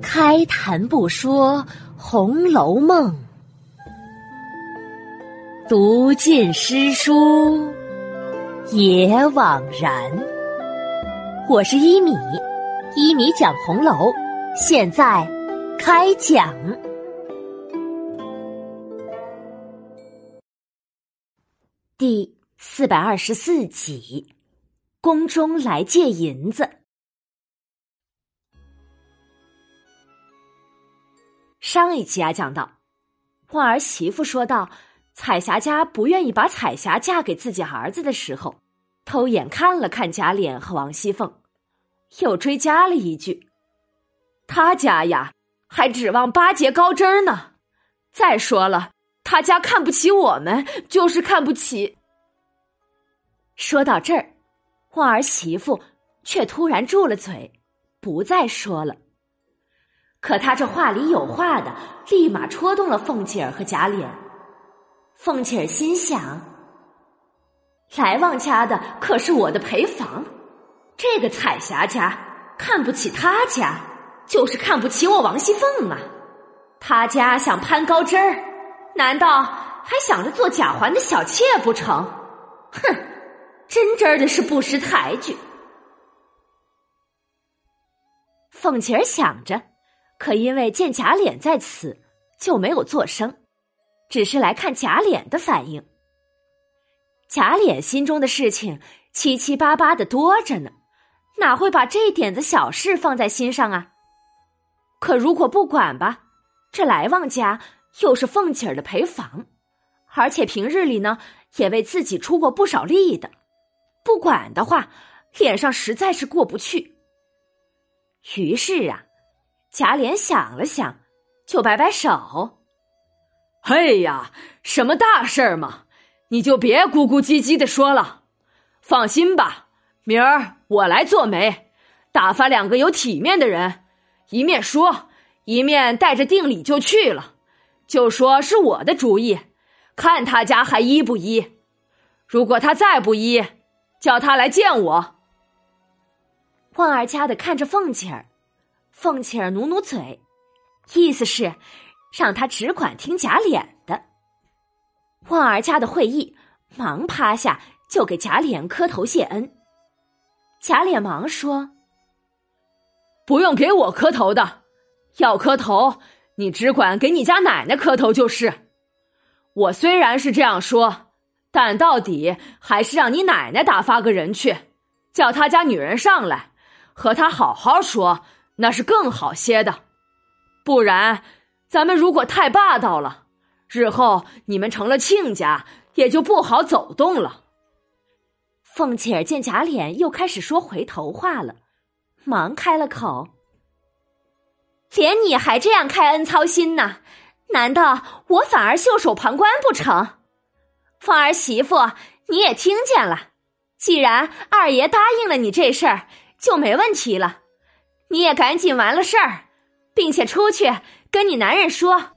开谈不说《红楼梦》，读尽诗书也枉然。我是一米，一米讲红楼，现在开讲。第四百二十四集，宫中来借银子。上一集啊，讲到旺儿媳妇说道彩霞家不愿意把彩霞嫁给自己儿子的时候，偷眼看了看贾琏和王熙凤，又追加了一句：“他家呀，还指望巴结高枝儿呢。再说了。”他家看不起我们，就是看不起。说到这儿，旺儿媳妇却突然住了嘴，不再说了。可他这话里有话的，立马戳动了凤姐儿和贾琏。凤姐儿心想：来旺家的可是我的陪房，这个彩霞家看不起他家，就是看不起我王熙凤嘛。他家想攀高枝儿。难道还想着做贾环的小妾不成？哼，真真儿的是不识抬举。凤姐儿想着，可因为见贾琏在此，就没有作声，只是来看贾琏的反应。贾琏心中的事情七七八八的多着呢，哪会把这点子小事放在心上啊？可如果不管吧，这来旺家。又是凤姐儿的陪房，而且平日里呢也为自己出过不少力的，不管的话，脸上实在是过不去。于是啊，贾琏想了想，就摆摆手：“嘿呀，什么大事儿嘛，你就别咕咕唧唧的说了。放心吧，明儿我来做媒，打发两个有体面的人，一面说，一面带着定礼就去了。”就说是我的主意，看他家还依不依。如果他再不依，叫他来见我。旺儿家的看着凤姐儿，凤姐儿努努嘴，意思是让他只管听贾琏的。旺儿家的会议，忙趴下就给贾琏磕头谢恩。贾琏忙说：“不用给我磕头的，要磕头。”你只管给你家奶奶磕头就是。我虽然是这样说，但到底还是让你奶奶打发个人去，叫他家女人上来，和他好好说，那是更好些的。不然，咱们如果太霸道了，日后你们成了亲家，也就不好走动了。凤姐儿见贾琏又开始说回头话了，忙开了口。连你还这样开恩操心呢？难道我反而袖手旁观不成？凤儿媳妇，你也听见了。既然二爷答应了你这事儿，就没问题了。你也赶紧完了事儿，并且出去跟你男人说，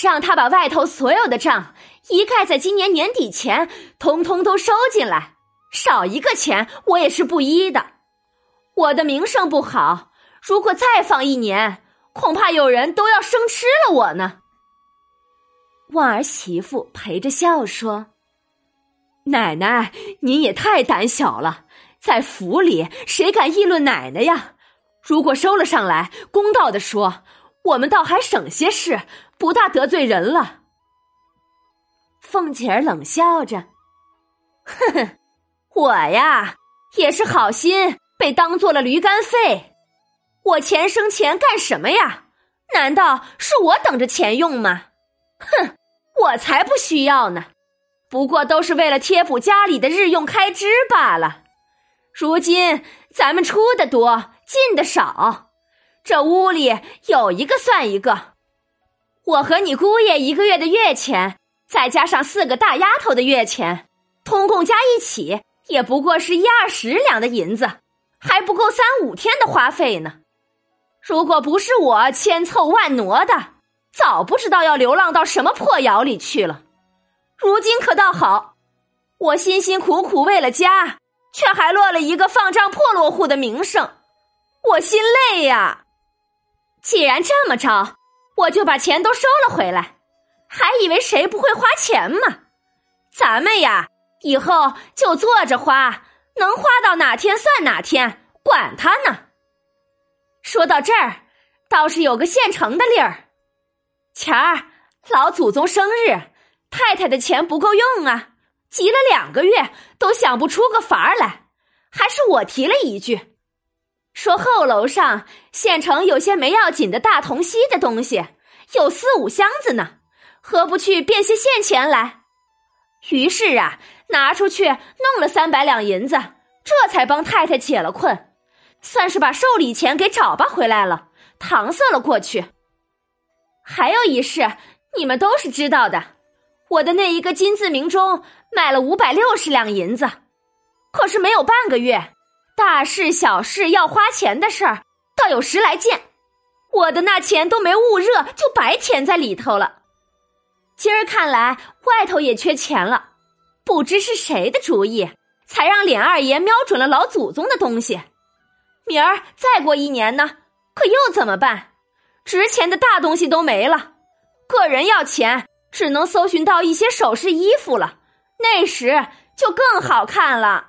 让他把外头所有的账一概在今年年底前通通都收进来，少一个钱我也是不依的。我的名声不好，如果再放一年。恐怕有人都要生吃了我呢。旺儿媳妇陪着笑说：“奶奶，您也太胆小了，在府里谁敢议论奶奶呀？如果收了上来，公道的说，我们倒还省些事，不大得罪人了。”凤姐儿冷笑着：“哼哼，我呀也是好心被当做了驴肝肺。”我钱生钱干什么呀？难道是我等着钱用吗？哼，我才不需要呢！不过都是为了贴补家里的日用开支罢了。如今咱们出的多，进的少，这屋里有一个算一个。我和你姑爷一个月的月钱，再加上四个大丫头的月钱，通共加一起，也不过是一二十两的银子，还不够三五天的花费呢。如果不是我千凑万挪的，早不知道要流浪到什么破窑里去了。如今可倒好，我辛辛苦苦为了家，却还落了一个放账破落户的名声。我心累呀。既然这么着，我就把钱都收了回来。还以为谁不会花钱嘛？咱们呀，以后就坐着花，能花到哪天算哪天，管他呢。说到这儿，倒是有个现成的理儿。前儿老祖宗生日，太太的钱不够用啊，急了两个月都想不出个法儿来，还是我提了一句，说后楼上县城有些没要紧的大铜锡的东西，有四五箱子呢。何不去变些现钱来？于是啊，拿出去弄了三百两银子，这才帮太太解了困，算是把寿礼钱给找吧回来了，搪塞了过去。还有一事，你们都是知道的，我的那一个金字铭钟卖了五百六十两银子，可是没有半个月，大事小事要花钱的事儿，倒有十来件，我的那钱都没捂热，就白填在里头了。今儿看来，外头也缺钱了，不知是谁的主意，才让脸二爷瞄准了老祖宗的东西。明儿再过一年呢，可又怎么办？值钱的大东西都没了，个人要钱，只能搜寻到一些首饰、衣服了。那时就更好看了。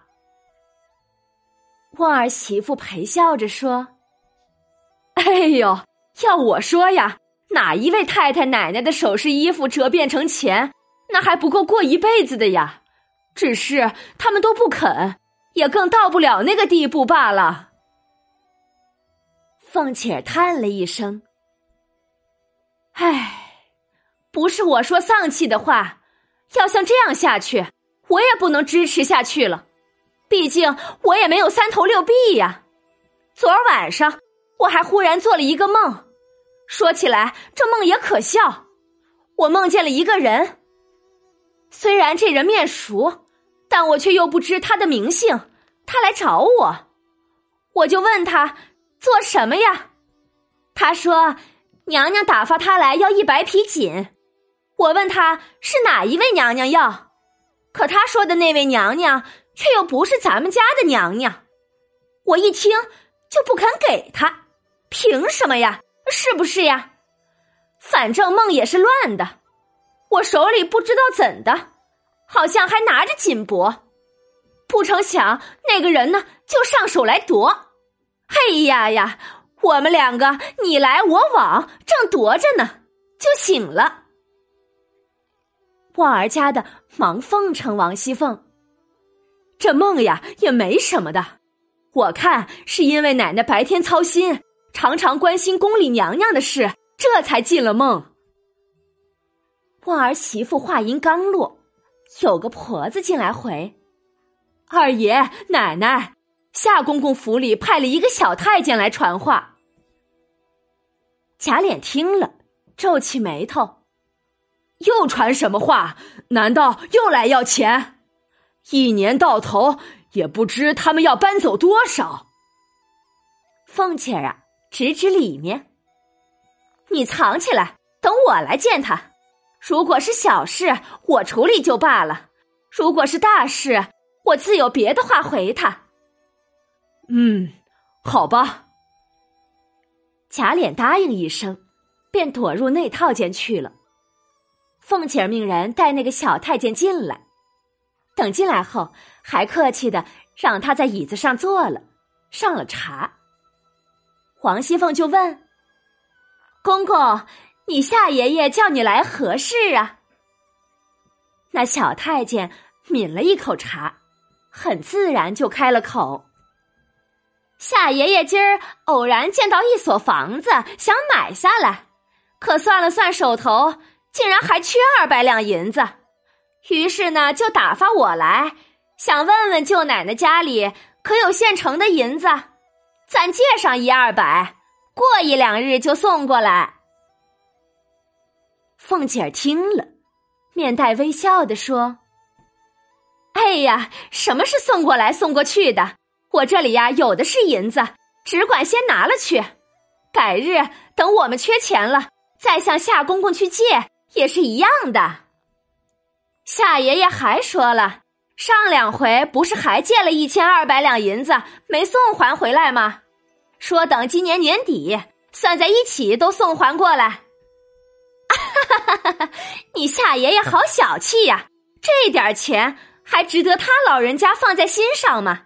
旺儿媳妇陪笑着说：“哎呦，要我说呀。”哪一位太太奶奶的首饰衣服折变成钱，那还不够过一辈子的呀？只是他们都不肯，也更到不了那个地步罢了。凤姐叹了一声：“唉，不是我说丧气的话，要像这样下去，我也不能支持下去了。毕竟我也没有三头六臂呀。昨儿晚上我还忽然做了一个梦。”说起来，这梦也可笑。我梦见了一个人，虽然这人面熟，但我却又不知他的名姓。他来找我，我就问他做什么呀？他说娘娘打发他来要一百匹锦。我问他是哪一位娘娘要，可他说的那位娘娘却又不是咱们家的娘娘。我一听就不肯给他，凭什么呀？是不是呀？反正梦也是乱的，我手里不知道怎的，好像还拿着锦帛，不成想那个人呢就上手来夺。嘿呀呀，我们两个你来我往，正夺着呢，就醒了。旺儿家的忙奉承王熙凤，这梦呀也没什么的，我看是因为奶奶白天操心。常常关心宫里娘娘的事，这才进了梦。旺儿媳妇话音刚落，有个婆子进来回：“二爷奶奶，夏公公府里派了一个小太监来传话。”贾琏听了，皱起眉头：“又传什么话？难道又来要钱？一年到头也不知他们要搬走多少。”凤姐儿啊。指指里面，你藏起来，等我来见他。如果是小事，我处理就罢了；如果是大事，我自有别的话回他。嗯，好吧。贾琏答应一声，便躲入内套间去了。凤姐儿命人带那个小太监进来，等进来后，还客气的让他在椅子上坐了，上了茶。王熙凤就问：“公公，你夏爷爷叫你来何事啊？”那小太监抿了一口茶，很自然就开了口：“夏爷爷今儿偶然见到一所房子，想买下来，可算了算手头，竟然还缺二百两银子，于是呢，就打发我来，想问问舅奶奶家里可有现成的银子。”咱借上一二百，过一两日就送过来。凤姐儿听了，面带微笑的说：“哎呀，什么是送过来送过去的？我这里呀有的是银子，只管先拿了去。改日等我们缺钱了，再向夏公公去借，也是一样的。夏爷爷还说了，上两回不是还借了一千二百两银子没送还回来吗？”说等今年年底算在一起都送还过来。哈哈哈哈你夏爷爷好小气呀！这点钱还值得他老人家放在心上吗？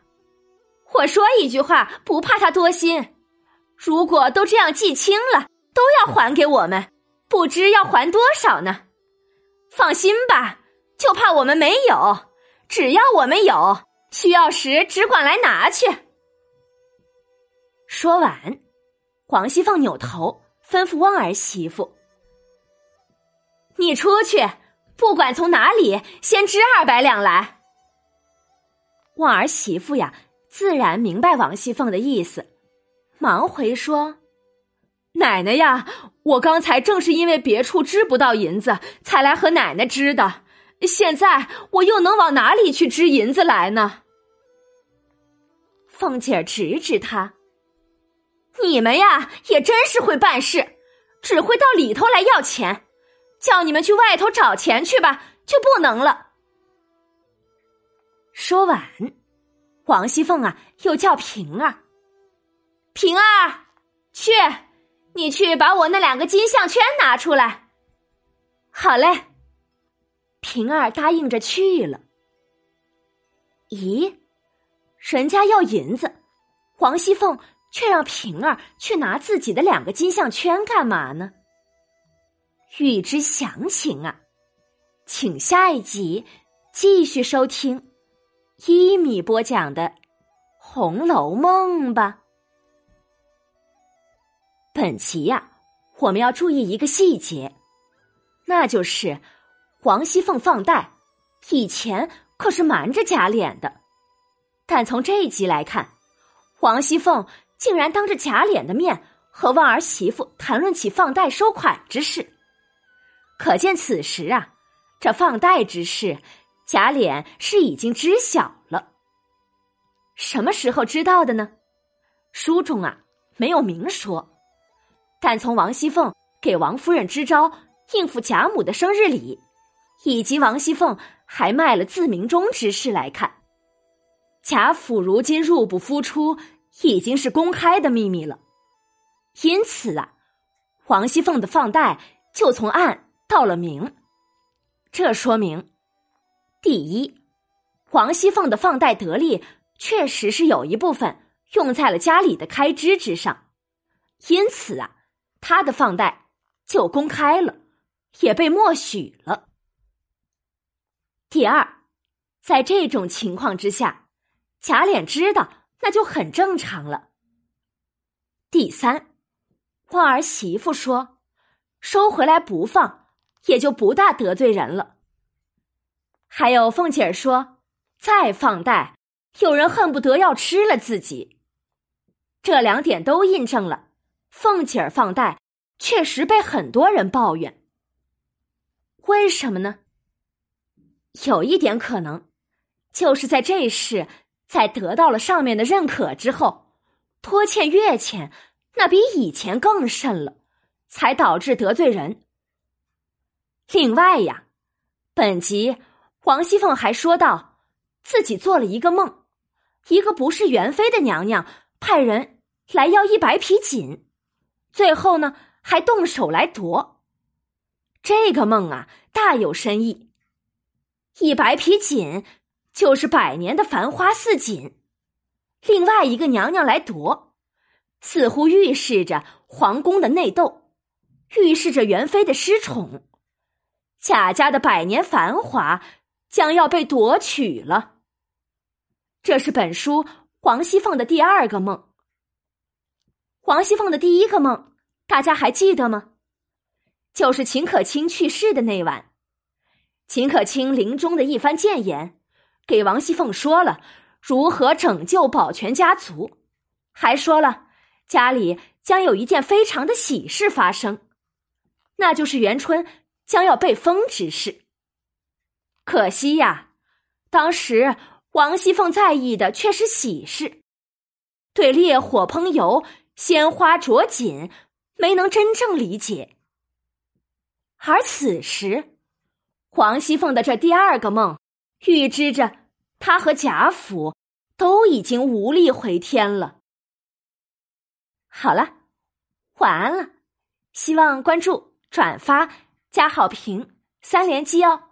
我说一句话，不怕他多心。如果都这样记清了，都要还给我们，不知要还多少呢？放心吧，就怕我们没有。只要我们有，需要时只管来拿去。说完，黄熙凤扭头吩咐汪儿媳妇：“你出去，不管从哪里，先支二百两来。”旺儿媳妇呀，自然明白王熙凤的意思，忙回说：“奶奶呀，我刚才正是因为别处支不到银子，才来和奶奶支的。现在我又能往哪里去支银子来呢？”凤姐儿指指他。你们呀，也真是会办事，只会到里头来要钱，叫你们去外头找钱去吧，就不能了。说完，王熙凤啊，又叫平儿：“平儿，去，你去把我那两个金项圈拿出来。”好嘞，平儿答应着去了。咦，人家要银子，王熙凤。却让平儿去拿自己的两个金项圈干嘛呢？欲知详情啊，请下一集继续收听一米播讲的《红楼梦》吧。本集呀，我们要注意一个细节，那就是王熙凤放贷以前可是瞒着贾琏的，但从这一集来看，王熙凤。竟然当着贾琏的面和旺儿媳妇谈论起放贷收款之事，可见此时啊，这放贷之事，贾琏是已经知晓了。什么时候知道的呢？书中啊没有明说，但从王熙凤给王夫人支招应付贾母的生日礼，以及王熙凤还卖了自鸣钟之事来看，贾府如今入不敷出。已经是公开的秘密了，因此啊，王熙凤的放贷就从暗到了明。这说明，第一，王熙凤的放贷得利，确实是有一部分用在了家里的开支之上，因此啊，她的放贷就公开了，也被默许了。第二，在这种情况之下，贾琏知道。那就很正常了。第三，旺儿媳妇说：“收回来不放，也就不大得罪人了。”还有凤姐儿说：“再放贷，有人恨不得要吃了自己。”这两点都印证了，凤姐儿放贷确实被很多人抱怨。为什么呢？有一点可能，就是在这事。在得到了上面的认可之后，拖欠月钱那比以前更甚了，才导致得罪人。另外呀，本集王熙凤还说到自己做了一个梦，一个不是元妃的娘娘派人来要一百匹锦，最后呢还动手来夺。这个梦啊大有深意，一白皮锦。就是百年的繁花似锦，另外一个娘娘来夺，似乎预示着皇宫的内斗，预示着元妃的失宠，贾家的百年繁华将要被夺取了。这是本书王熙凤的第二个梦。王熙凤的第一个梦，大家还记得吗？就是秦可卿去世的那晚，秦可卿临终的一番谏言。给王熙凤说了如何拯救保全家族，还说了家里将有一件非常的喜事发生，那就是元春将要被封之事。可惜呀，当时王熙凤在意的却是喜事，对烈火烹油、鲜花着锦没能真正理解。而此时，黄熙凤的这第二个梦。预知着，她和贾府都已经无力回天了。好了，晚安了。希望关注、转发、加好评三连击哦！